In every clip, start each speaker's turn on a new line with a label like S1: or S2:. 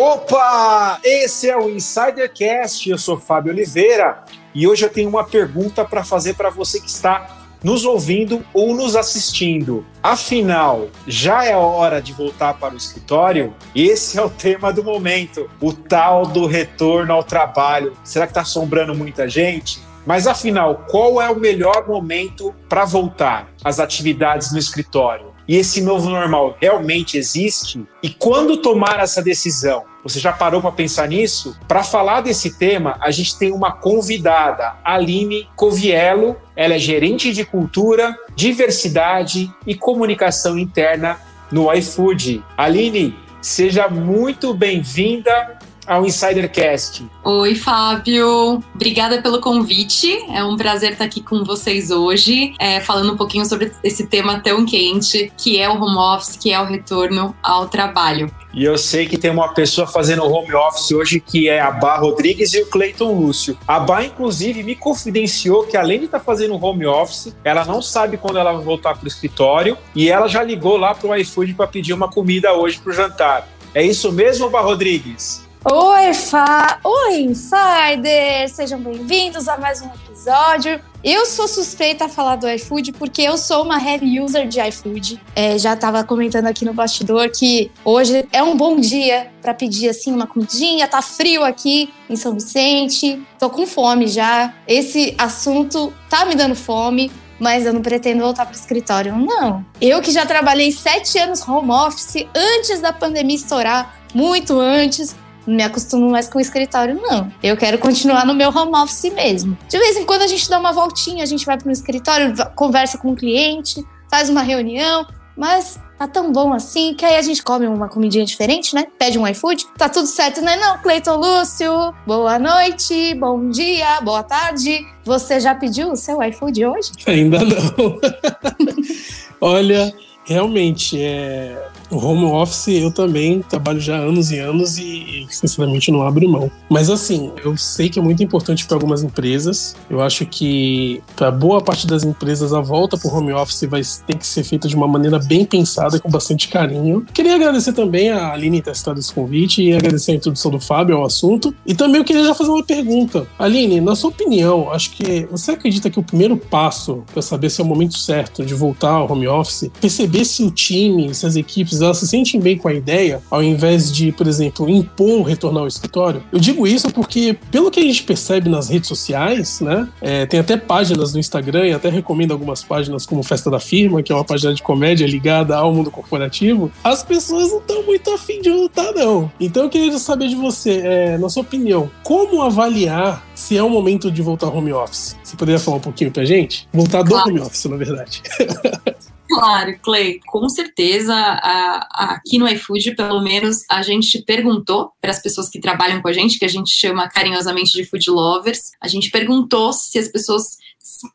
S1: Opa! Esse é o Insidercast. Eu sou Fábio Oliveira e hoje eu tenho uma pergunta para fazer para você que está nos ouvindo ou nos assistindo. Afinal, já é hora de voltar para o escritório? Esse é o tema do momento, o tal do retorno ao trabalho. Será que está assombrando muita gente? Mas afinal, qual é o melhor momento para voltar às atividades no escritório? E esse novo normal realmente existe? E quando tomar essa decisão? Você já parou para pensar nisso? Para falar desse tema, a gente tem uma convidada, Aline Coviello. Ela é gerente de cultura, diversidade e comunicação interna no iFood. Aline, seja muito bem-vinda ao Insidercast.
S2: Oi, Fábio. Obrigada pelo convite. É um prazer estar aqui com vocês hoje, é, falando um pouquinho sobre esse tema tão quente, que é o home office, que é o retorno ao trabalho.
S1: E eu sei que tem uma pessoa fazendo home office hoje que é a Bá Rodrigues e o Cleiton Lúcio. A Bá, inclusive, me confidenciou que além de estar fazendo home office, ela não sabe quando ela vai voltar para o escritório e ela já ligou lá para o iFood para pedir uma comida hoje para o jantar. É isso mesmo, Bá Rodrigues?
S3: Oi, Fá! Oi, Insider! Sejam bem-vindos a mais um episódio. Eu sou suspeita a falar do iFood porque eu sou uma heavy user de iFood. É, já estava comentando aqui no bastidor que hoje é um bom dia para pedir assim uma comidinha. Tá frio aqui em São Vicente, tô com fome já. Esse assunto tá me dando fome mas eu não pretendo voltar para o escritório, não. Eu que já trabalhei sete anos home office antes da pandemia estourar, muito antes, não me acostumo mais com o escritório, não. Eu quero continuar no meu home office mesmo. De vez em quando a gente dá uma voltinha, a gente vai para o escritório, conversa com o cliente, faz uma reunião, mas tá tão bom assim que aí a gente come uma comidinha diferente, né? Pede um iFood, tá tudo certo, né? Não, Cleiton Lúcio, boa noite, bom dia, boa tarde. Você já pediu o seu iFood hoje?
S4: Ainda não. Olha, realmente, é, o home office eu também trabalho já anos e anos e, sinceramente, não abro mão. Mas assim, eu sei que é muito importante para algumas empresas. Eu acho que para boa parte das empresas a volta para o home office vai ter que ser feita de uma maneira bem pensada, com bastante carinho. Queria agradecer também a Aline ter citado esse convite e agradecer a introdução do Fábio ao assunto. E também eu queria já fazer uma pergunta. Aline, na sua opinião, acho que você acredita que o primeiro passo para saber se é o momento certo de voltar ao home office, perceber se o time, se as equipes elas se sentem bem com a ideia, ao invés de, por exemplo, impor retornar ao escritório. Eu digo isso porque, pelo que a gente percebe nas redes sociais, né, é, tem até páginas no Instagram e até recomendo algumas páginas como Festa da Firma, que é uma página de comédia ligada ao mundo corporativo, as pessoas não estão muito afim de voltar, não. Então eu queria saber de você, é, na sua opinião, como avaliar se é o momento de voltar ao home office? Você poderia falar um pouquinho pra gente? Voltar do claro. home office, na verdade.
S2: Claro, Clay, com certeza a, a, aqui no iFood, pelo menos, a gente perguntou para as pessoas que trabalham com a gente, que a gente chama carinhosamente de food lovers, a gente perguntou se as pessoas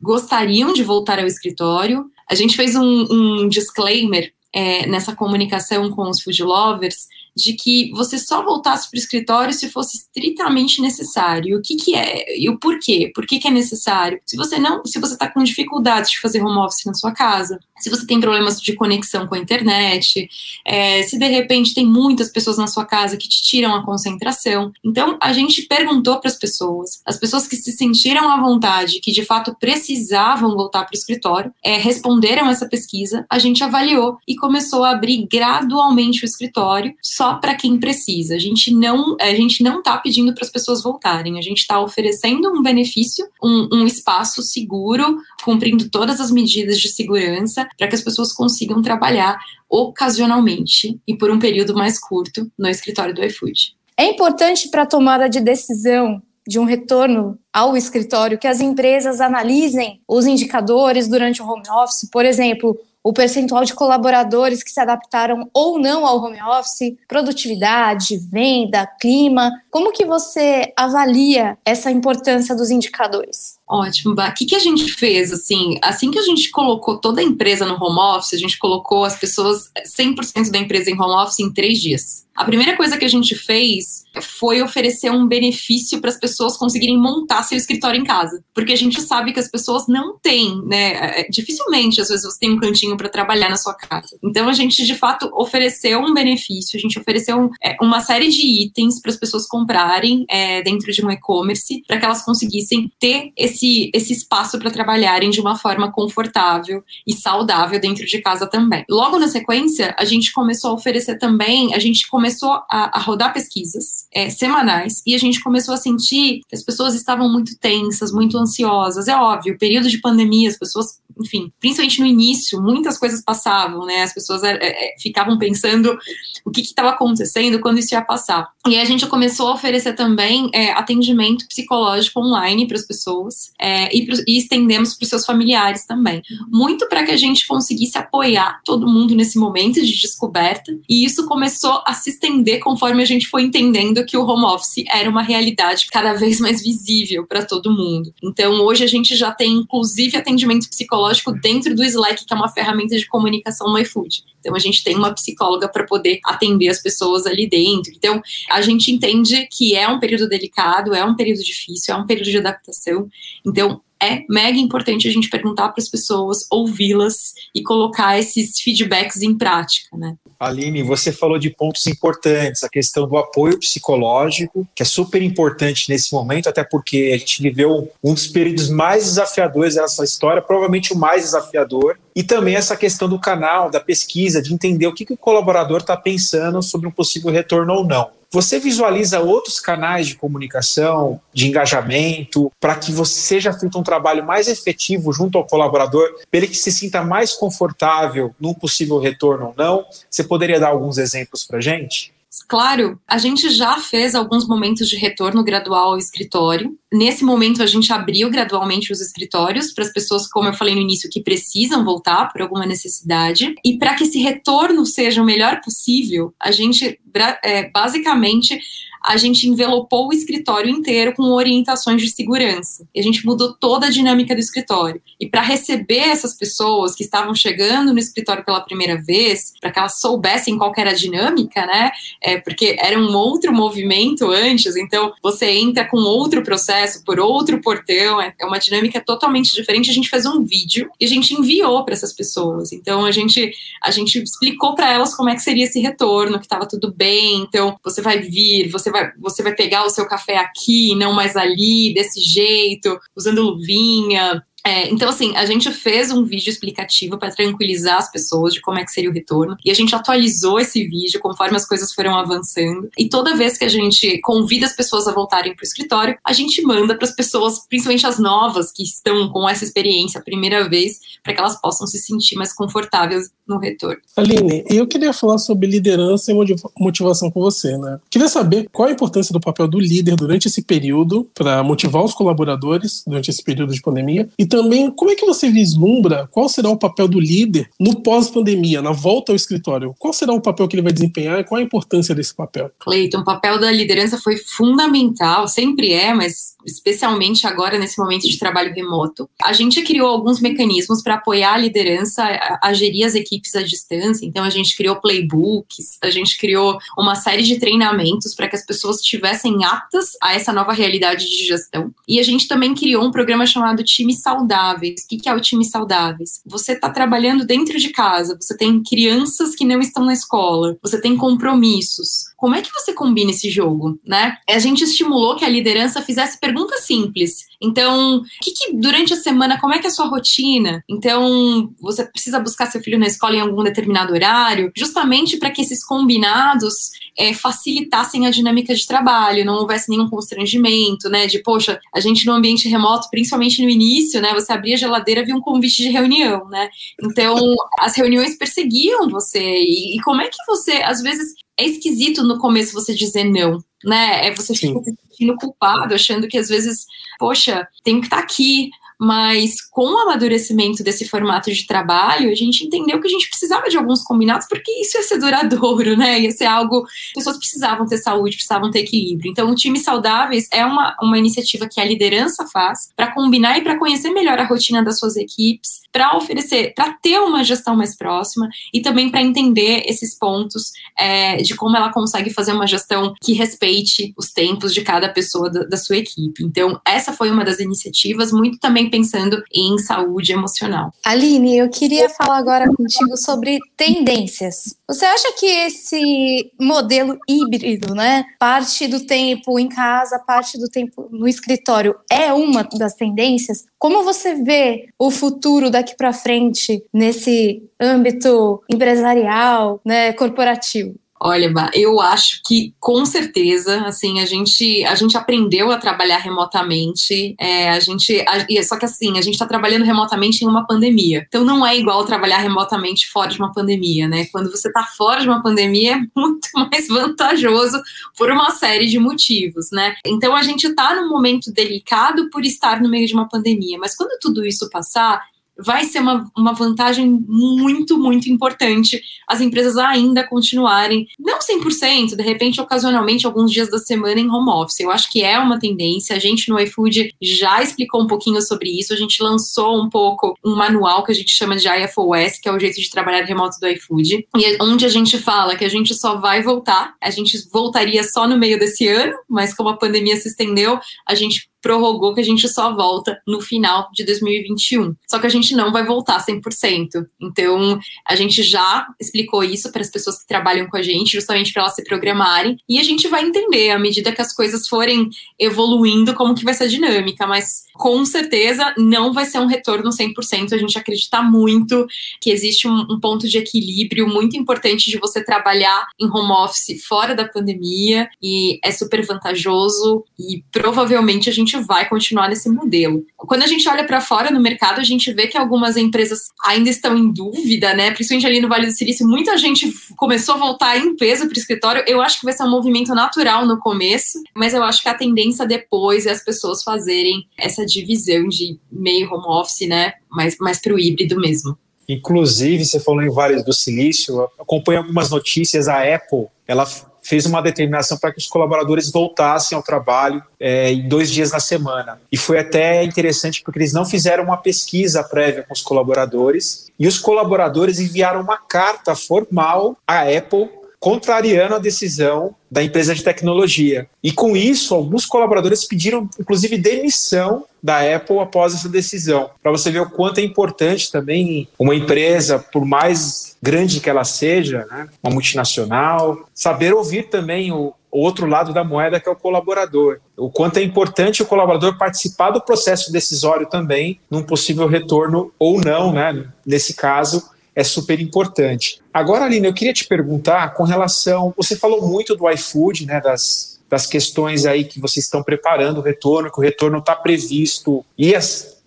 S2: gostariam de voltar ao escritório. A gente fez um, um disclaimer é, nessa comunicação com os food lovers de que você só voltasse para o escritório se fosse estritamente necessário. O que, que é? E o porquê? Por que, que é necessário? Se você não, se você está com dificuldades de fazer home office na sua casa, se você tem problemas de conexão com a internet, é, se de repente tem muitas pessoas na sua casa que te tiram a concentração. Então, a gente perguntou para as pessoas, as pessoas que se sentiram à vontade, que de fato precisavam voltar para o escritório, é, responderam essa pesquisa, a gente avaliou e começou a abrir gradualmente o escritório. Só para quem precisa. A gente não a gente não está pedindo para as pessoas voltarem. A gente está oferecendo um benefício, um, um espaço seguro, cumprindo todas as medidas de segurança para que as pessoas consigam trabalhar ocasionalmente e por um período mais curto no escritório do iFood.
S3: É importante para a tomada de decisão de um retorno ao escritório que as empresas analisem os indicadores durante o home office, por exemplo, o percentual de colaboradores que se adaptaram ou não ao home office, produtividade, venda, clima. Como que você avalia essa importância dos indicadores?
S2: Ótimo, O que, que a gente fez, assim, assim que a gente colocou toda a empresa no home office, a gente colocou as pessoas, 100% da empresa em home office em três dias. A primeira coisa que a gente fez foi oferecer um benefício para as pessoas conseguirem montar seu escritório em casa. Porque a gente sabe que as pessoas não têm, né? É, dificilmente, às vezes, você tem um cantinho cantinho para trabalhar na sua casa. Então a gente de fato ofereceu um benefício, a gente ofereceu é, uma série de itens para as pessoas comprarem é, dentro de um e-commerce para que elas conseguissem ter esse, esse espaço para trabalharem de uma forma confortável e saudável dentro de casa também. Logo na sequência, a gente começou a oferecer também, a gente começou a, a rodar pesquisas é, semanais e a gente começou a sentir que as pessoas estavam muito tensas, muito ansiosas. É óbvio, período de pandemia, as pessoas enfim, principalmente no início, muitas coisas passavam, né? As pessoas é, é, ficavam pensando o que estava acontecendo quando isso ia passar. E a gente começou a oferecer também é, atendimento psicológico online para as pessoas é, e, e, estendemos para os seus familiares também. Muito para que a gente conseguisse apoiar todo mundo nesse momento de descoberta. E isso começou a se estender conforme a gente foi entendendo que o home office era uma realidade cada vez mais visível para todo mundo. Então, hoje a gente já tem, inclusive, atendimento psicológico psicológico dentro do Slack, que é uma ferramenta de comunicação no iFood. Então a gente tem uma psicóloga para poder atender as pessoas ali dentro. Então a gente entende que é um período delicado, é um período difícil, é um período de adaptação. Então é mega importante a gente perguntar para as pessoas, ouvi-las e colocar esses feedbacks em prática, né?
S1: Aline, você falou de pontos importantes, a questão do apoio psicológico, que é super importante nesse momento, até porque a gente viveu um dos períodos mais desafiadores dessa história, provavelmente o mais desafiador, e também essa questão do canal, da pesquisa, de entender o que, que o colaborador está pensando sobre um possível retorno ou não. Você visualiza outros canais de comunicação, de engajamento, para que você seja feito um trabalho mais efetivo junto ao colaborador, para ele que se sinta mais confortável num possível retorno ou não? Você poderia dar alguns exemplos para a gente?
S2: Claro, a gente já fez alguns momentos de retorno gradual ao escritório. Nesse momento, a gente abriu gradualmente os escritórios para as pessoas, como eu falei no início, que precisam voltar por alguma necessidade. E para que esse retorno seja o melhor possível, a gente é, basicamente a gente envelopou o escritório inteiro com orientações de segurança. E a gente mudou toda a dinâmica do escritório. E para receber essas pessoas que estavam chegando no escritório pela primeira vez, para que elas soubessem qual era a dinâmica, né? É, porque era um outro movimento antes, então você entra com outro processo, por outro portão, é, é uma dinâmica totalmente diferente. A gente fez um vídeo e a gente enviou para essas pessoas. Então a gente, a gente explicou para elas como é que seria esse retorno, que estava tudo bem. Então você vai vir, você vai, você vai pegar o seu café aqui, não mais ali, desse jeito, usando luvinha. É, então, assim, a gente fez um vídeo explicativo para tranquilizar as pessoas de como é que seria o retorno. E a gente atualizou esse vídeo conforme as coisas foram avançando. E toda vez que a gente convida as pessoas a voltarem para o escritório, a gente manda para as pessoas, principalmente as novas que estão com essa experiência a primeira vez, para que elas possam se sentir mais confortáveis no retorno.
S4: Aline, eu queria falar sobre liderança e motivação com você, né? Queria saber qual a importância do papel do líder durante esse período para motivar os colaboradores durante esse período de pandemia e também como é que você vislumbra qual será o papel do líder no pós-pandemia, na volta ao escritório? Qual será o papel que ele vai desempenhar e qual a importância desse papel?
S2: Cleiton, o papel da liderança foi fundamental, sempre é, mas especialmente agora nesse momento de trabalho remoto. A gente criou alguns mecanismos para apoiar a liderança a, gerir as equipes à distância. Então a gente criou playbooks, a gente criou uma série de treinamentos para que as pessoas estivessem aptas a essa nova realidade de gestão. E a gente também criou um programa chamado Times Saudáveis. O que é o Time Saudáveis? Você está trabalhando dentro de casa, você tem crianças que não estão na escola, você tem compromissos. Como é que você combina esse jogo, né? A gente estimulou que a liderança fizesse perguntas simples. Então, que, que durante a semana, como é que é a sua rotina? Então, você precisa buscar seu filho na escola em algum determinado horário, justamente para que esses combinados é, facilitassem a dinâmica de trabalho, não houvesse nenhum constrangimento, né? De, poxa, a gente no ambiente remoto, principalmente no início, né? Você abria a geladeira via um convite de reunião, né? Então, as reuniões perseguiam você. E, e como é que você, às vezes, é esquisito no começo você dizer não, né? É você fica se sentindo culpado, achando que às vezes, poxa, tenho que estar tá aqui, mas com o amadurecimento desse formato de trabalho, a gente entendeu que a gente precisava de alguns combinados, porque isso ia ser duradouro, né? Ia ser algo. As pessoas precisavam ter saúde, precisavam ter equilíbrio. Então, o Time Saudáveis é uma, uma iniciativa que a liderança faz para combinar e para conhecer melhor a rotina das suas equipes, para oferecer, para ter uma gestão mais próxima e também para entender esses pontos é, de como ela consegue fazer uma gestão que respeite os tempos de cada pessoa da, da sua equipe. Então, essa foi uma das iniciativas, muito também pensando em saúde emocional.
S3: Aline, eu queria falar agora contigo sobre tendências. Você acha que esse modelo híbrido, né, parte do tempo em casa, parte do tempo no escritório, é uma das tendências? Como você vê o futuro daqui para frente nesse âmbito empresarial, né, corporativo?
S2: Olha, eu acho que com certeza, assim, a gente a gente aprendeu a trabalhar remotamente. É, a gente, a, só que assim, a gente está trabalhando remotamente em uma pandemia. Então não é igual trabalhar remotamente fora de uma pandemia, né? Quando você está fora de uma pandemia é muito mais vantajoso por uma série de motivos, né? Então a gente está num momento delicado por estar no meio de uma pandemia, mas quando tudo isso passar, vai ser uma, uma vantagem muito, muito importante as empresas ainda continuarem, não 100%, de repente, ocasionalmente, alguns dias da semana em home office. Eu acho que é uma tendência. A gente no iFood já explicou um pouquinho sobre isso. A gente lançou um pouco um manual que a gente chama de IFOS, que é o jeito de trabalhar remoto do iFood, e é onde a gente fala que a gente só vai voltar, a gente voltaria só no meio desse ano, mas como a pandemia se estendeu, a gente prorrogou que a gente só volta no final de 2021. Só que a gente não vai voltar 100%. Então, a gente já explicou isso para as pessoas que trabalham com a gente, justamente para elas se programarem, e a gente vai entender à medida que as coisas forem evoluindo como que vai ser a dinâmica, mas com certeza não vai ser um retorno 100%. A gente acredita muito que existe um, um ponto de equilíbrio muito importante de você trabalhar em home office fora da pandemia e é super vantajoso e provavelmente a gente gente vai continuar nesse modelo. Quando a gente olha para fora no mercado, a gente vê que algumas empresas ainda estão em dúvida, né? Principalmente ali no Vale do Silício, muita gente começou a voltar em peso para o escritório. Eu acho que vai ser um movimento natural no começo, mas eu acho que a tendência depois é as pessoas fazerem essa divisão de meio home office, né? Mais, mais para o híbrido mesmo.
S1: Inclusive, você falou em Vale do Silício, acompanho algumas notícias, a Apple, ela fez uma determinação para que os colaboradores voltassem ao trabalho é, em dois dias na semana. E foi até interessante porque eles não fizeram uma pesquisa prévia com os colaboradores e os colaboradores enviaram uma carta formal à Apple contrariando a decisão da empresa de tecnologia. E com isso, alguns colaboradores pediram, inclusive, demissão da Apple após essa decisão. Para você ver o quanto é importante também uma empresa, por mais grande que ela seja, né, uma multinacional, saber ouvir também o, o outro lado da moeda, que é o colaborador. O quanto é importante o colaborador participar do processo decisório também, num possível retorno ou não, né? Nesse caso, é super importante. Agora, Aline, eu queria te perguntar com relação. Você falou muito do iFood, né? Das, das questões aí que vocês estão preparando o retorno, que o retorno está previsto, ia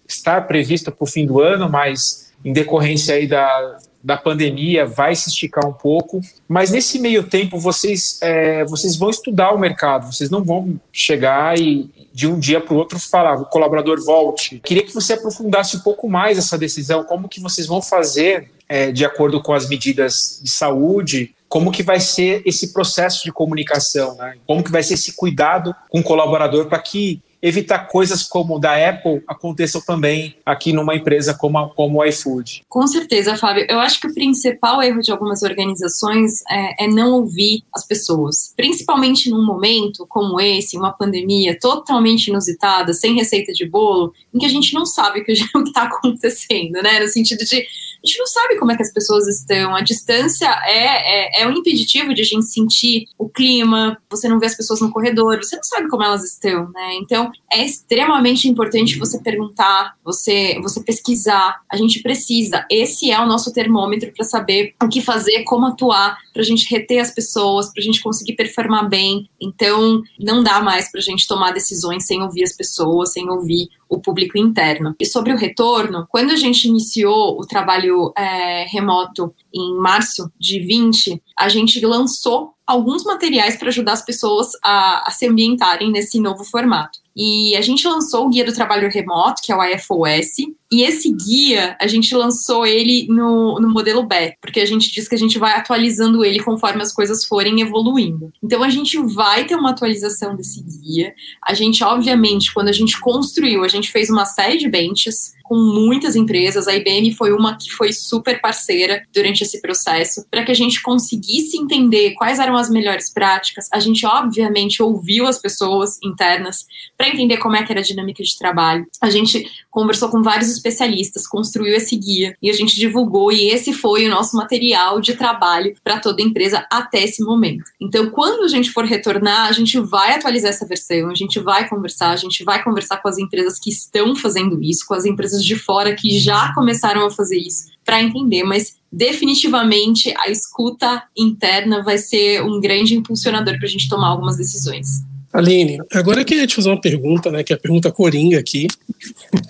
S1: estar previsto para o fim do ano, mas em decorrência aí da, da pandemia vai se esticar um pouco. Mas nesse meio tempo, vocês, é, vocês vão estudar o mercado, vocês não vão chegar e de um dia para o outro falar, o colaborador volte. Queria que você aprofundasse um pouco mais essa decisão, como que vocês vão fazer é, de acordo com as medidas de saúde, como que vai ser esse processo de comunicação, né? como que vai ser esse cuidado com o colaborador para que evitar coisas como da Apple aconteçam também aqui numa empresa como, a, como o iFood.
S2: Com certeza, Fábio. Eu acho que o principal erro de algumas organizações é, é não ouvir as pessoas, principalmente num momento como esse, uma pandemia totalmente inusitada, sem receita de bolo, em que a gente não sabe o que está acontecendo, né? No sentido de a gente não sabe como é que as pessoas estão. A distância é, é, é um impeditivo de a gente sentir o clima, você não vê as pessoas no corredor, você não sabe como elas estão, né? Então, é extremamente importante você perguntar, você, você pesquisar. A gente precisa. Esse é o nosso termômetro para saber o que fazer, como atuar, para a gente reter as pessoas, para a gente conseguir performar bem. Então, não dá mais para a gente tomar decisões sem ouvir as pessoas, sem ouvir o público interno. E sobre o retorno, quando a gente iniciou o trabalho é, remoto em março de 20, a gente lançou alguns materiais para ajudar as pessoas a, a, se ambientarem nesse novo formato. E a gente lançou o Guia do Trabalho Remoto, que é o IFOS, E esse guia, a gente lançou ele no, no modelo beta, porque a gente diz que a gente vai atualizando ele conforme as coisas forem evoluindo. Então a gente vai ter uma atualização desse guia. A gente, obviamente, quando a gente construiu, a gente fez uma série de benches com muitas empresas. A IBM foi uma que foi super parceira durante esse processo, para que a gente conseguisse entender quais eram as melhores práticas. A gente, obviamente, ouviu as pessoas internas para entender como é que era a dinâmica de trabalho. A gente conversou com vários especialistas, construiu esse guia e a gente divulgou, e esse foi o nosso material de trabalho para toda empresa até esse momento. Então, quando a gente for retornar, a gente vai atualizar essa versão, a gente vai conversar, a gente vai conversar com as empresas que estão fazendo isso, com as empresas de fora que já começaram a fazer isso para entender, mas definitivamente a escuta interna vai ser um grande impulsionador para a gente tomar algumas decisões.
S4: Aline, agora eu queria te fazer uma pergunta, né? Que é a pergunta coringa aqui.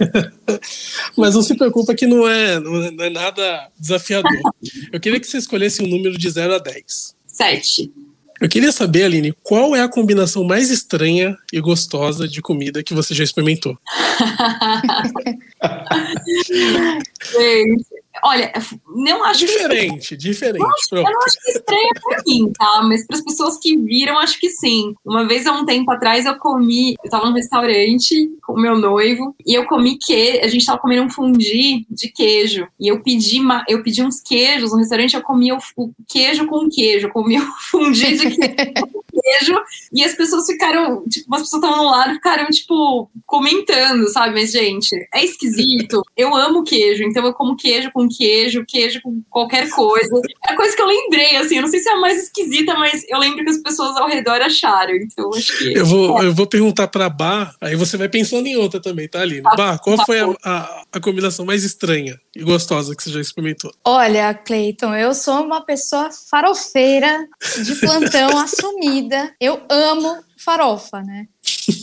S4: Mas não se preocupa que não é, não é, não é nada desafiador. Eu queria que você escolhesse um número de 0 a 10.
S2: 7.
S4: Eu queria saber, Aline, qual é a combinação mais estranha e gostosa de comida que você já experimentou?
S2: Gente, Olha, não acho
S4: diferente,
S2: que...
S4: diferente.
S2: Eu, acho, eu não acho que estranho pra mim, tá? Mas para as pessoas que viram, acho que sim. Uma vez há um tempo atrás eu comi, eu tava num restaurante com o meu noivo e eu comi que a gente tava comendo um fundi de queijo e eu pedi, eu pedi uns queijos no restaurante, eu comi o, queijo com queijo, eu comi o fundi de queijo e as pessoas ficaram, tipo, as pessoas estavam no lado ficaram tipo comentando, sabe? Mas gente, é esquisito. Eu amo queijo, então eu como queijo com queijo, queijo com qualquer coisa. É a coisa que eu lembrei, assim, eu não sei se é a mais esquisita, mas eu lembro que as pessoas ao redor acharam, então acho que...
S4: Eu vou, é. eu vou perguntar pra Bar, aí você vai pensando em outra também, tá, Aline? Tá, Bar, qual tá foi a, a, a, combinação mais estranha e gostosa que você já experimentou?
S3: Olha, Cleiton, eu sou uma pessoa farofeira de plantão assumida. Eu amo farofa, né?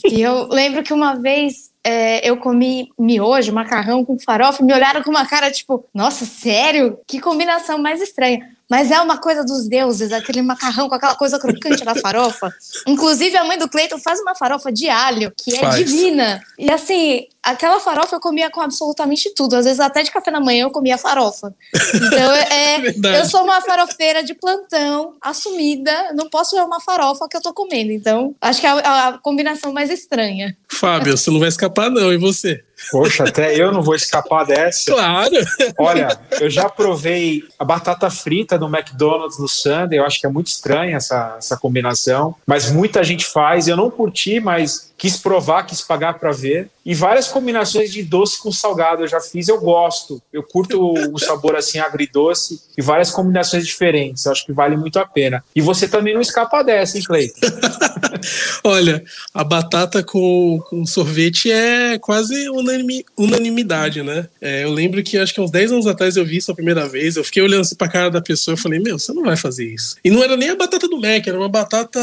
S3: E eu lembro que uma vez é, eu comi miojo, macarrão com farofa, me olharam com uma cara tipo, nossa, sério? Que combinação mais estranha. Mas é uma coisa dos deuses, aquele macarrão com aquela coisa crocante da farofa. Inclusive, a mãe do Cleiton faz uma farofa de alho, que é faz. divina. E assim, aquela farofa eu comia com absolutamente tudo. Às vezes, até de café da manhã, eu comia farofa. Então, é, é eu sou uma farofeira de plantão, assumida. Não posso ver uma farofa que eu tô comendo. Então, acho que é a, a combinação mais estranha.
S4: Fábio, você não vai escapar, não. E você?
S1: Poxa, até eu não vou escapar dessa.
S4: Claro.
S1: Olha, eu já provei a batata frita do McDonald's no Sunday. Eu acho que é muito estranha essa, essa combinação. Mas muita gente faz. Eu não curti, mas quis provar, quis pagar para ver. E várias combinações de doce com salgado eu já fiz, eu gosto. Eu curto o sabor assim agridoce e várias combinações diferentes. Acho que vale muito a pena. E você também não escapa dessa, hein, Cleiton?
S4: Olha, a batata com, com sorvete é quase unanimi, unanimidade, né? É, eu lembro que acho que uns 10 anos atrás eu vi isso a primeira vez. Eu fiquei olhando assim pra cara da pessoa e falei, meu, você não vai fazer isso. E não era nem a batata do Mac, era uma batata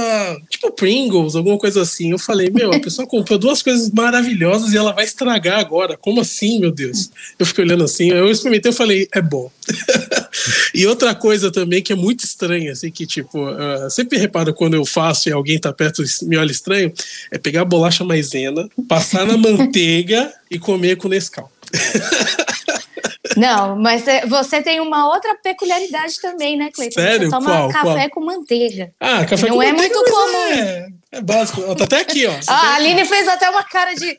S4: tipo Pringles, alguma coisa assim. Eu falei, meu, a pessoa comprou duas coisas maravilhosas e ela vai estragar agora. Como assim, meu Deus? Eu fiquei olhando assim, eu experimentei e falei, é bom. e outra coisa também que é muito estranha, assim, que tipo, uh, sempre reparo quando eu faço e alguém tá perto me olha estranho, é pegar a bolacha maisena, passar na manteiga e comer com Nescau.
S3: Não, mas é, você tem uma outra peculiaridade também, né, Cleiton?
S4: Sério?
S3: Você toma
S4: Qual?
S3: café
S4: Qual?
S3: com manteiga.
S4: Ah, café
S3: Não
S4: com
S3: é
S4: manteiga
S3: muito comum.
S4: É, é básico. Ó, tá até aqui, ó.
S3: Ah, a Aline fez até uma cara de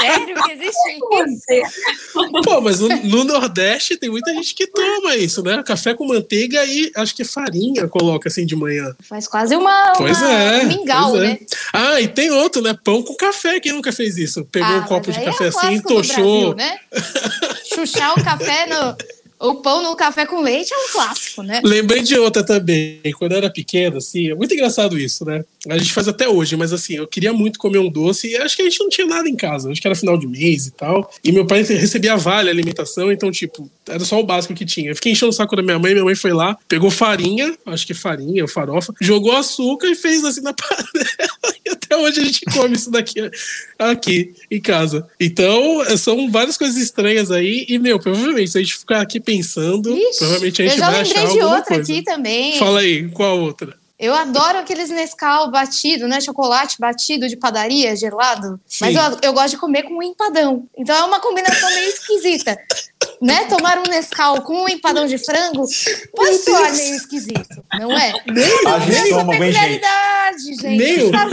S3: sério que existe
S4: isso? Pô, mas no, no, Nordeste tem muita gente que toma isso, né? Café com manteiga e acho que farinha coloca assim de manhã.
S3: Faz quase uma,
S4: pois
S3: uma
S4: é,
S3: mingau,
S4: pois é.
S3: né?
S4: Ah, e tem outro, né? Pão com café. Quem nunca fez isso? Pegou
S3: ah,
S4: um copo de
S3: é
S4: café
S3: é
S4: assim, tochou.
S3: Brasil, né? Chuchar o café no o pão no café com leite é um clássico, né?
S4: Lembrei de outra também. Quando eu era pequeno, assim, é muito engraçado isso, né? A gente faz até hoje, mas assim, eu queria muito comer um doce e acho que a gente não tinha nada em casa. Acho que era final de mês e tal. E meu pai recebia vale alimentação, então, tipo, era só o básico que tinha. Eu fiquei enchendo o saco da minha mãe, minha mãe foi lá, pegou farinha, acho que farinha ou farofa, jogou açúcar e fez assim na panela. Até hoje a gente come isso daqui aqui em casa. Então, são várias coisas estranhas aí. E, meu, provavelmente, se a gente ficar aqui pensando,
S3: Ixi,
S4: provavelmente a gente
S3: vai
S4: achar
S3: Eu já lembrei de outra
S4: coisa.
S3: aqui também.
S4: Fala aí, qual outra?
S3: Eu adoro aqueles Nescau batido, né? Chocolate batido de padaria, gelado. Sim. Mas eu, eu gosto de comer com um empadão. Então é uma combinação meio esquisita. Né? Tomar um Nescau com um empadão de frango pode soar meio esquisito, não é?
S1: Meu a gente toma bem
S3: gente.
S4: Meio tá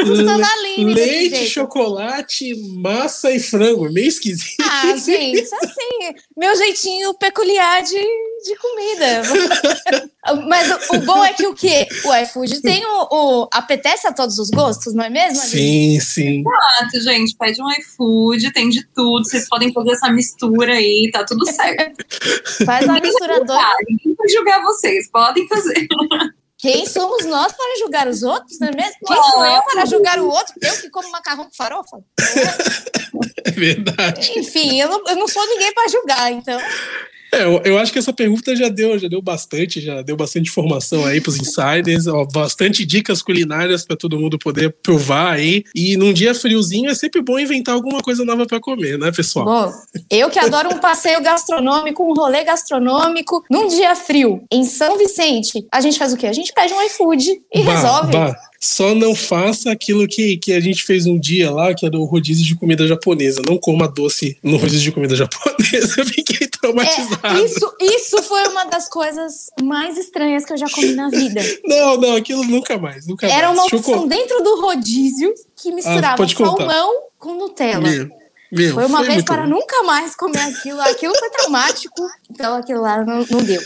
S4: leite, chocolate, massa e frango. Meio esquisito.
S3: Ah, gente, assim, meu jeitinho peculiar de, de comida. Mas o, o, bom é que o quê? O iFood tem o, o, apetece a todos os gostos, não é mesmo?
S4: Sim, sim.
S2: Exato, gente. Pede um iFood, tem de tudo. Vocês podem fazer essa mistura aí, tá tudo certo.
S3: Faz uma misturadora.
S2: Ninguém vai julgar vocês, podem fazer.
S3: Quem somos nós para julgar os outros, não é mesmo? Quem sou eu para julgar o outro? Eu que como macarrão com farofa?
S4: É verdade.
S3: Enfim, eu não, eu não sou ninguém para julgar, então.
S4: É, eu, eu, acho que essa pergunta já deu, já deu bastante, já deu bastante informação aí para os insiders, ó, bastante dicas culinárias para todo mundo poder provar aí. E num dia friozinho é sempre bom inventar alguma coisa nova para comer, né, pessoal?
S3: Bom, eu que adoro um passeio gastronômico, um rolê gastronômico, num dia frio, em São Vicente, a gente faz o quê? A gente pede um iFood e bah, resolve. Bah.
S4: Só não faça aquilo que, que a gente fez um dia lá, que era o rodízio de comida japonesa. Não coma doce no rodízio de comida japonesa. Eu fiquei traumatizado.
S3: É, isso, isso foi uma das coisas mais estranhas que eu já comi na vida.
S4: Não, não, aquilo nunca mais. Nunca
S3: era
S4: mais.
S3: uma opção dentro do rodízio que misturava ah, salmão com Nutella.
S4: Meu, meu,
S3: foi uma foi vez para bom. nunca mais comer aquilo. Aquilo foi traumático. Então aquilo lá não, não deu.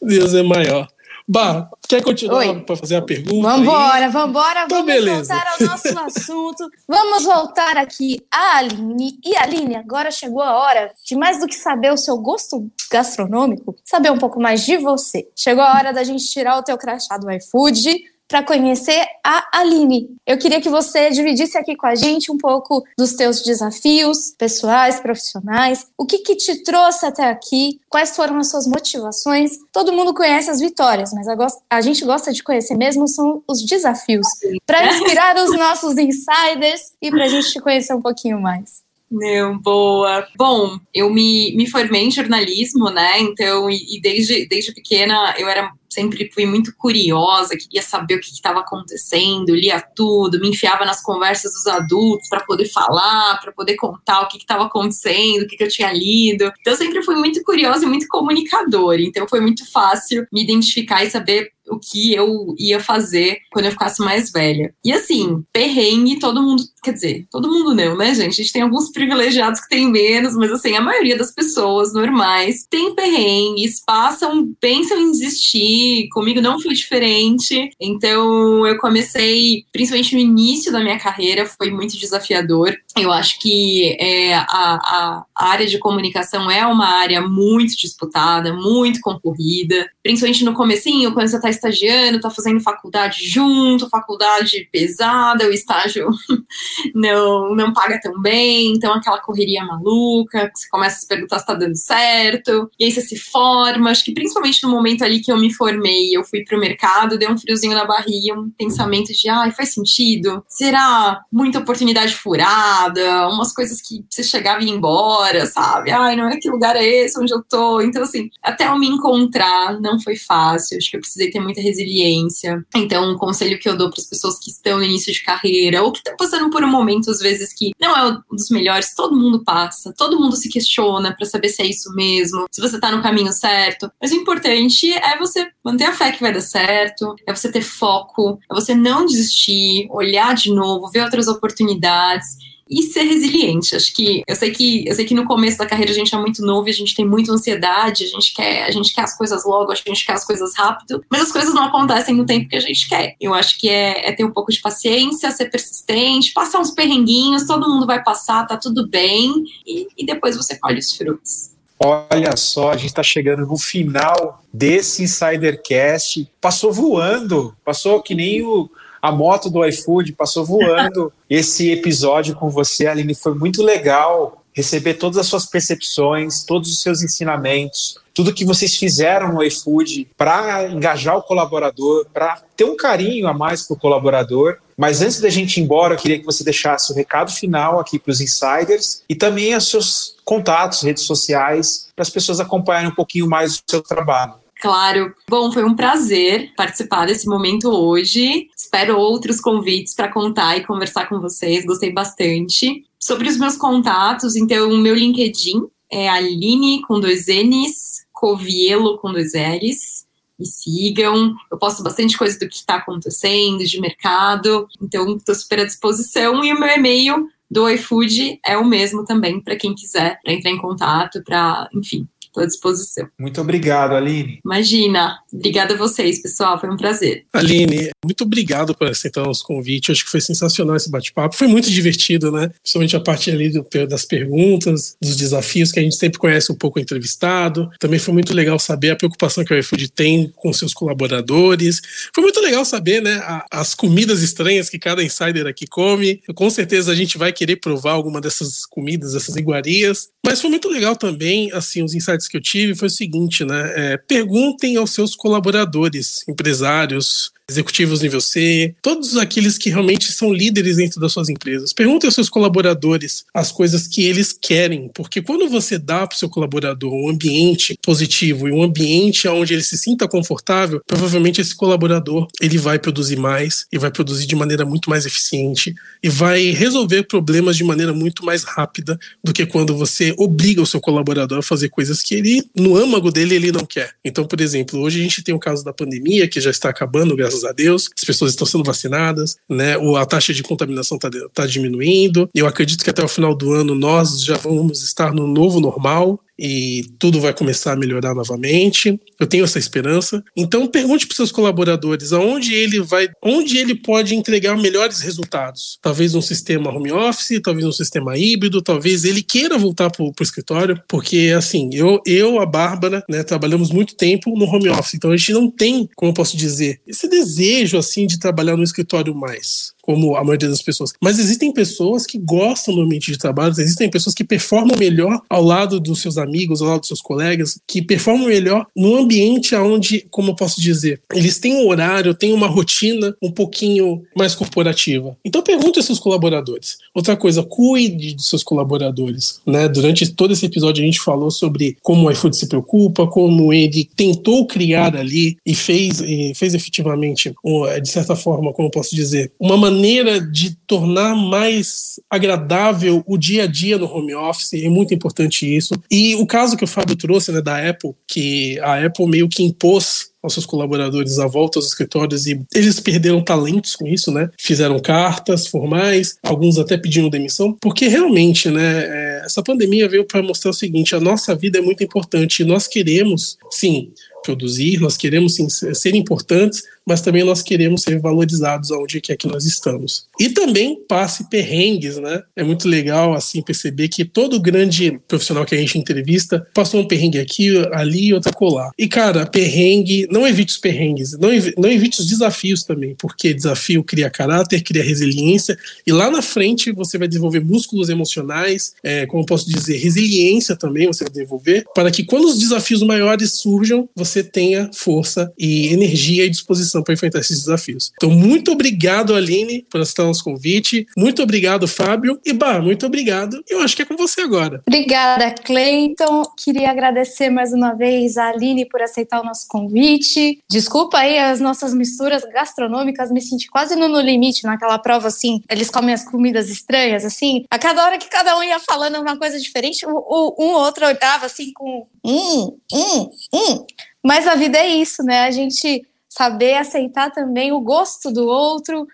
S4: Deus é maior. Bah, quer continuar para fazer a pergunta?
S3: Vambora, aí? vambora. Então, vamos beleza. voltar ao nosso assunto. Vamos voltar aqui à Aline. E Aline, agora chegou a hora de mais do que saber o seu gosto gastronômico, saber um pouco mais de você. Chegou a hora da gente tirar o teu crachá do iFood, para conhecer a Aline. Eu queria que você dividisse aqui com a gente um pouco dos teus desafios pessoais, profissionais, o que, que te trouxe até aqui, quais foram as suas motivações. Todo mundo conhece as vitórias, mas a, gente gosta de conhecer mesmo são os desafios, para inspirar os nossos insiders e para a gente te conhecer um pouquinho mais.
S2: Não, boa. Bom, eu me, me formei em jornalismo, né? Então, e, e desde, desde pequena eu era sempre fui muito curiosa, queria saber o que estava acontecendo, lia tudo, me enfiava nas conversas dos adultos para poder falar, para poder contar o que estava acontecendo, o que, que, eu tinha lido. Então, eu sempre fui muito curiosa e muito comunicadora. Então, foi muito fácil me identificar e saber o que eu ia fazer quando eu ficasse mais velha. E assim, perrengue, todo mundo, quer dizer, todo mundo não, né, gente? A gente tem alguns privilegiados que tem menos, mas assim, a maioria das pessoas normais tem perrengues, passam, pensam em desistir, comigo não foi diferente. Então eu comecei, principalmente no início da minha carreira, foi muito desafiador. Eu acho que é, a, a, área de comunicação é uma área muito disputada, muito concorrida, principalmente no comecinho, quando você está estagiando, está fazendo faculdade junto, faculdade pesada, o estágio não, não paga tão bem, então aquela correria maluca, você começa a se perguntar se está dando certo, e aí você se forma. Acho que principalmente no momento ali que eu me formei, eu fui pro mercado, deu um friozinho na barriga, um pensamento de, ai, faz sentido? Será muita oportunidade furada? Umas coisas que você chegava e ia embora, sabe? Ai, não é que lugar é esse onde eu tô? Então, assim, até eu me encontrar não foi fácil. Acho que eu precisei ter muita resiliência. Então, um conselho que eu dou para as pessoas que estão no início de carreira ou que estão passando por um momento, às vezes, que não é um dos melhores, todo mundo passa, todo mundo se questiona para saber se é isso mesmo, se você tá no caminho certo. Mas o importante é você manter a fé que vai dar certo, é você ter foco, é você não desistir, olhar de novo, ver outras oportunidades e ser resiliente. Acho que eu sei que eu sei que no começo da carreira a gente é muito novo, a gente tem muita ansiedade, a gente quer, a gente quer as coisas logo, a gente quer as coisas rápido, mas as coisas não acontecem no tempo que a gente quer. Eu acho que é, é ter um pouco de paciência, ser persistente, passar uns perrenguinhos, todo mundo vai passar, tá tudo bem, e, e depois você colhe os frutos.
S1: Olha só, a gente está chegando no final desse Insidercast. Passou voando, passou que nem o, a moto do iFood, passou voando. Esse episódio com você, Aline, foi muito legal receber todas as suas percepções, todos os seus ensinamentos, tudo que vocês fizeram no iFood para engajar o colaborador, para ter um carinho a mais para o colaborador. Mas antes da gente ir embora, eu queria que você deixasse o recado final aqui para os insiders e também os seus contatos, redes sociais, para as pessoas acompanharem um pouquinho mais o seu trabalho.
S2: Claro. Bom, foi um prazer participar desse momento hoje. Espero outros convites para contar e conversar com vocês. Gostei bastante. Sobre os meus contatos, então, o meu LinkedIn é Aline com dois N's, Covielo com dois L's. Me sigam. Eu posto bastante coisa do que está acontecendo, de mercado. Então, estou super à disposição. E o meu e-mail do iFood é o mesmo também, para quem quiser, entrar em contato, para, enfim, estou à disposição.
S1: Muito obrigado, Aline.
S2: Imagina. Obrigada a vocês, pessoal. Foi um prazer.
S4: Aline, muito obrigado por aceitar o nosso convite. Acho que foi sensacional esse bate-papo. Foi muito divertido, né? Principalmente a parte ali do, das perguntas, dos desafios, que a gente sempre conhece um pouco o entrevistado. Também foi muito legal saber a preocupação que o iFood tem com seus colaboradores. Foi muito legal saber, né, a, as comidas estranhas que cada insider aqui come. Com certeza a gente vai querer provar alguma dessas comidas, dessas iguarias. Mas foi muito legal também, assim, os insights que eu tive foi o seguinte, né? É, perguntem aos seus colaboradores, empresários, executivos nível C, todos aqueles que realmente são líderes dentro das suas empresas. Perguntem aos seus colaboradores as coisas que eles querem, porque quando você dá para o seu colaborador um ambiente positivo e um ambiente onde ele se sinta confortável, provavelmente esse colaborador ele vai produzir mais e vai produzir de maneira muito mais eficiente e vai resolver problemas de maneira muito mais rápida do que quando você obriga o seu colaborador a fazer coisas que ele, no âmago dele, ele não quer. Então, por exemplo, hoje a gente tem o caso da pandemia que já está acabando, graças graças a Deus. As pessoas estão sendo vacinadas, né? A taxa de contaminação está tá diminuindo. Eu acredito que até o final do ano nós já vamos estar no novo normal e tudo vai começar a melhorar novamente. Eu tenho essa esperança. Então pergunte para seus colaboradores aonde ele vai, onde ele pode entregar melhores resultados. Talvez um sistema home office, talvez um sistema híbrido, talvez ele queira voltar para o escritório, porque assim, eu, eu a Bárbara, né, trabalhamos muito tempo no home office, então a gente não tem, como eu posso dizer, esse desejo assim de trabalhar no escritório mais como a maioria das pessoas. Mas existem pessoas que gostam do ambiente de trabalho, existem pessoas que performam melhor ao lado dos seus amigos, ao lado dos seus colegas, que performam melhor no ambiente onde, como eu posso dizer, eles têm um horário, têm uma rotina um pouquinho mais corporativa. Então pergunte aos seus colaboradores. Outra coisa, cuide dos seus colaboradores. Né? Durante todo esse episódio a gente falou sobre como o iFood se preocupa, como ele tentou criar ali e fez, e fez efetivamente, de certa forma, como eu posso dizer, uma maneira maneira de tornar mais agradável o dia a dia no home office, é muito importante isso. E o caso que o Fábio trouxe né, da Apple, que a Apple meio que impôs aos seus colaboradores a volta aos escritórios e eles perderam talentos com isso, né? Fizeram cartas formais, alguns até pediram demissão, porque realmente, né, é, essa pandemia veio para mostrar o seguinte: a nossa vida é muito importante e nós queremos, sim, produzir, nós queremos sim, ser importantes, mas também nós queremos ser valorizados aonde é que nós estamos. E também passe perrengues, né? É muito legal assim perceber que todo grande profissional que a gente entrevista passou um perrengue aqui, ali e outra colar. E cara, perrengue, não evite os perrengues, não evite, não evite os desafios também, porque desafio cria caráter, cria resiliência e lá na frente você vai desenvolver músculos emocionais, é, como posso dizer, resiliência também você vai desenvolver, para que quando os desafios maiores surjam, você tenha força e energia e disposição para enfrentar esses desafios. Então, muito obrigado, Aline, por aceitar nosso convite. Muito obrigado, Fábio. E, Bah, muito obrigado. Eu acho que é com você agora.
S3: Obrigada, Cleiton. Queria agradecer mais uma vez a Aline por aceitar o nosso convite. Desculpa aí as nossas misturas gastronômicas, me senti quase no, no limite naquela prova, assim. Eles comem as comidas estranhas, assim. A cada hora que cada um ia falando uma coisa diferente, o, o um outro olhava assim com hum, hum, hum. Mas a vida é isso, né? A gente saber aceitar também o gosto do outro,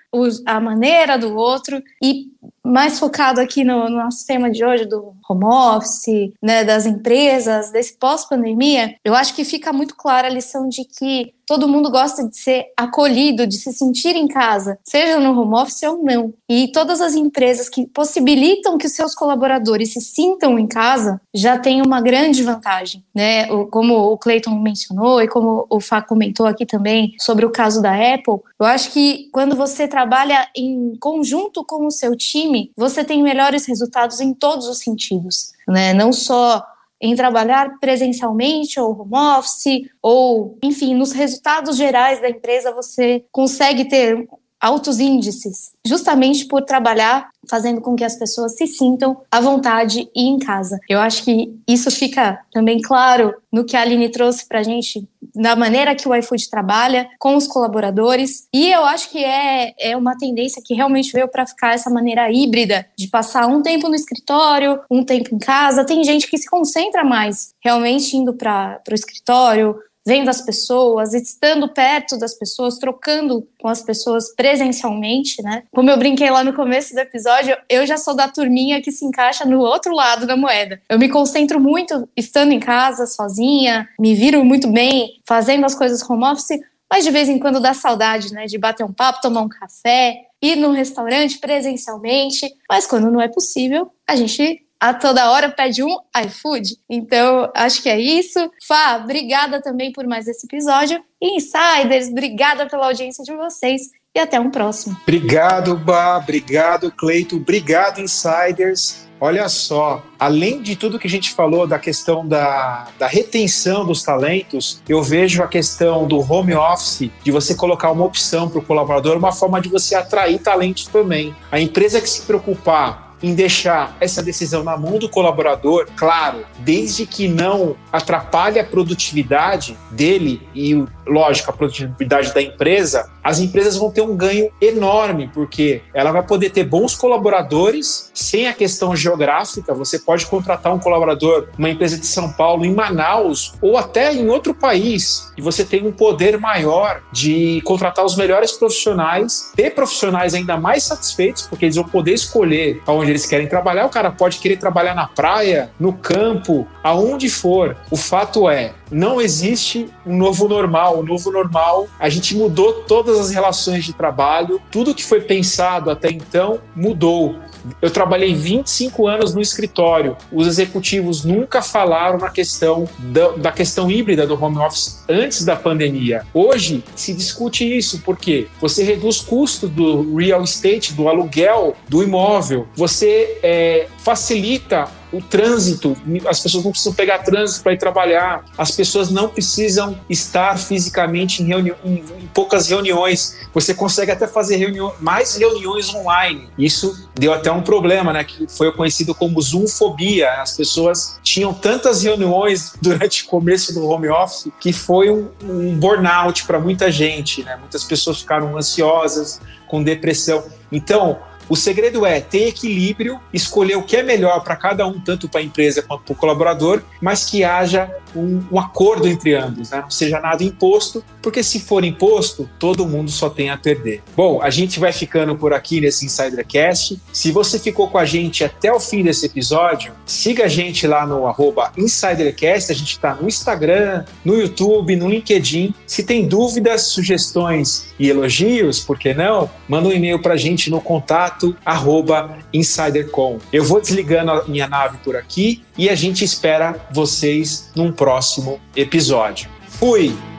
S3: a maneira do outro e mais focado aqui no, no, nosso tema de hoje do home office, né, das empresas, desse pós-pandemia, eu acho que fica muito clara a lição de que todo mundo gosta de ser acolhido, de se sentir em casa, seja no home office ou não. E todas as empresas que possibilitam que os seus colaboradores se sintam em casa já têm uma grande vantagem, né? Como o Clayton mencionou e como o Fá comentou aqui também sobre o caso da Apple, eu acho que quando você trabalha em conjunto com o seu time, você tem melhores resultados em todos os sentidos, né? Não só em trabalhar presencialmente ou home office, ou, enfim, nos resultados gerais da empresa você consegue ter altos índices, justamente por trabalhar fazendo com que as pessoas se sintam à vontade e em casa. Eu acho que isso fica também claro no que a Aline trouxe para a gente, da maneira que o iFood trabalha com os colaboradores. E eu acho que é, é uma tendência que realmente veio para ficar essa maneira híbrida de passar um tempo no escritório, um tempo em casa. Tem gente que se concentra mais realmente indo para o escritório, vendo as pessoas, estando perto das pessoas, trocando com as pessoas presencialmente, né? Como eu brinquei lá no começo do episódio, eu já sou da turminha que se encaixa no outro lado da moeda. Eu me concentro muito estando em casa, sozinha, me viro muito bem fazendo as coisas home office, mas de vez em quando dá saudade, né, de bater um papo, tomar um café, ir num restaurante presencialmente, mas quando não é possível, a gente a toda hora pede um iFood. Então, acho que é isso. Fá, obrigada também por mais esse episódio. Insiders, obrigada pela audiência de vocês e até um próximo.
S1: Obrigado, Bá. Obrigado, Cleito. Obrigado, Insiders. Olha só, além de tudo que a gente falou da questão da, da retenção dos talentos, eu vejo a questão do home office, de você colocar uma opção para o colaborador, uma forma de você atrair talentos também. A empresa que se preocupar em deixar essa decisão na mão do colaborador, claro, desde que não atrapalhe a produtividade dele e, lógico, a produtividade da empresa, as empresas vão ter um ganho enorme, porque ela vai poder ter bons colaboradores sem a questão geográfica. Você pode contratar um colaborador, uma empresa de São Paulo, em Manaus ou até em outro país, e você tem um poder maior de contratar os melhores profissionais, ter profissionais ainda mais satisfeitos, porque eles vão poder escolher aonde eles querem trabalhar. O cara pode querer trabalhar na praia, no campo, aonde for. O fato é, não existe um novo normal. O novo normal, a gente mudou todas as relações de trabalho, tudo que foi pensado até então mudou. Eu trabalhei 25 anos no escritório. Os executivos nunca falaram na questão da, da, questão híbrida do home office antes da pandemia. Hoje se discute isso porque você reduz custo do real estate, do aluguel do imóvel. Você é, facilita o trânsito, as pessoas não precisam pegar trânsito para ir trabalhar, as pessoas não precisam estar fisicamente em, reuni em, em poucas reuniões. Você consegue até fazer mais reuniões online. Isso deu até um problema, né? Que foi conhecido como zoomfobia. As pessoas tinham tantas reuniões durante o começo do home office que foi um, um burnout para muita gente, né? Muitas pessoas ficaram ansiosas, com depressão. Então, o segredo é ter equilíbrio, escolher o que é melhor para cada um, tanto para a empresa quanto para o colaborador, mas que haja um, um acordo entre ambos, né? não seja nada imposto, porque se for imposto, todo mundo só tem a perder. Bom, a gente vai ficando por aqui nesse Insidercast. Se você ficou com a gente até o fim desse episódio, siga a gente lá no Insidercast, a gente está no Instagram, no YouTube, no LinkedIn. Se tem dúvidas, sugestões e elogios, por que não? Manda um e-mail para a gente no contato contato arroba insidercom. Eu vou desligando a minha nave por aqui e a gente espera vocês num próximo episódio. Fui!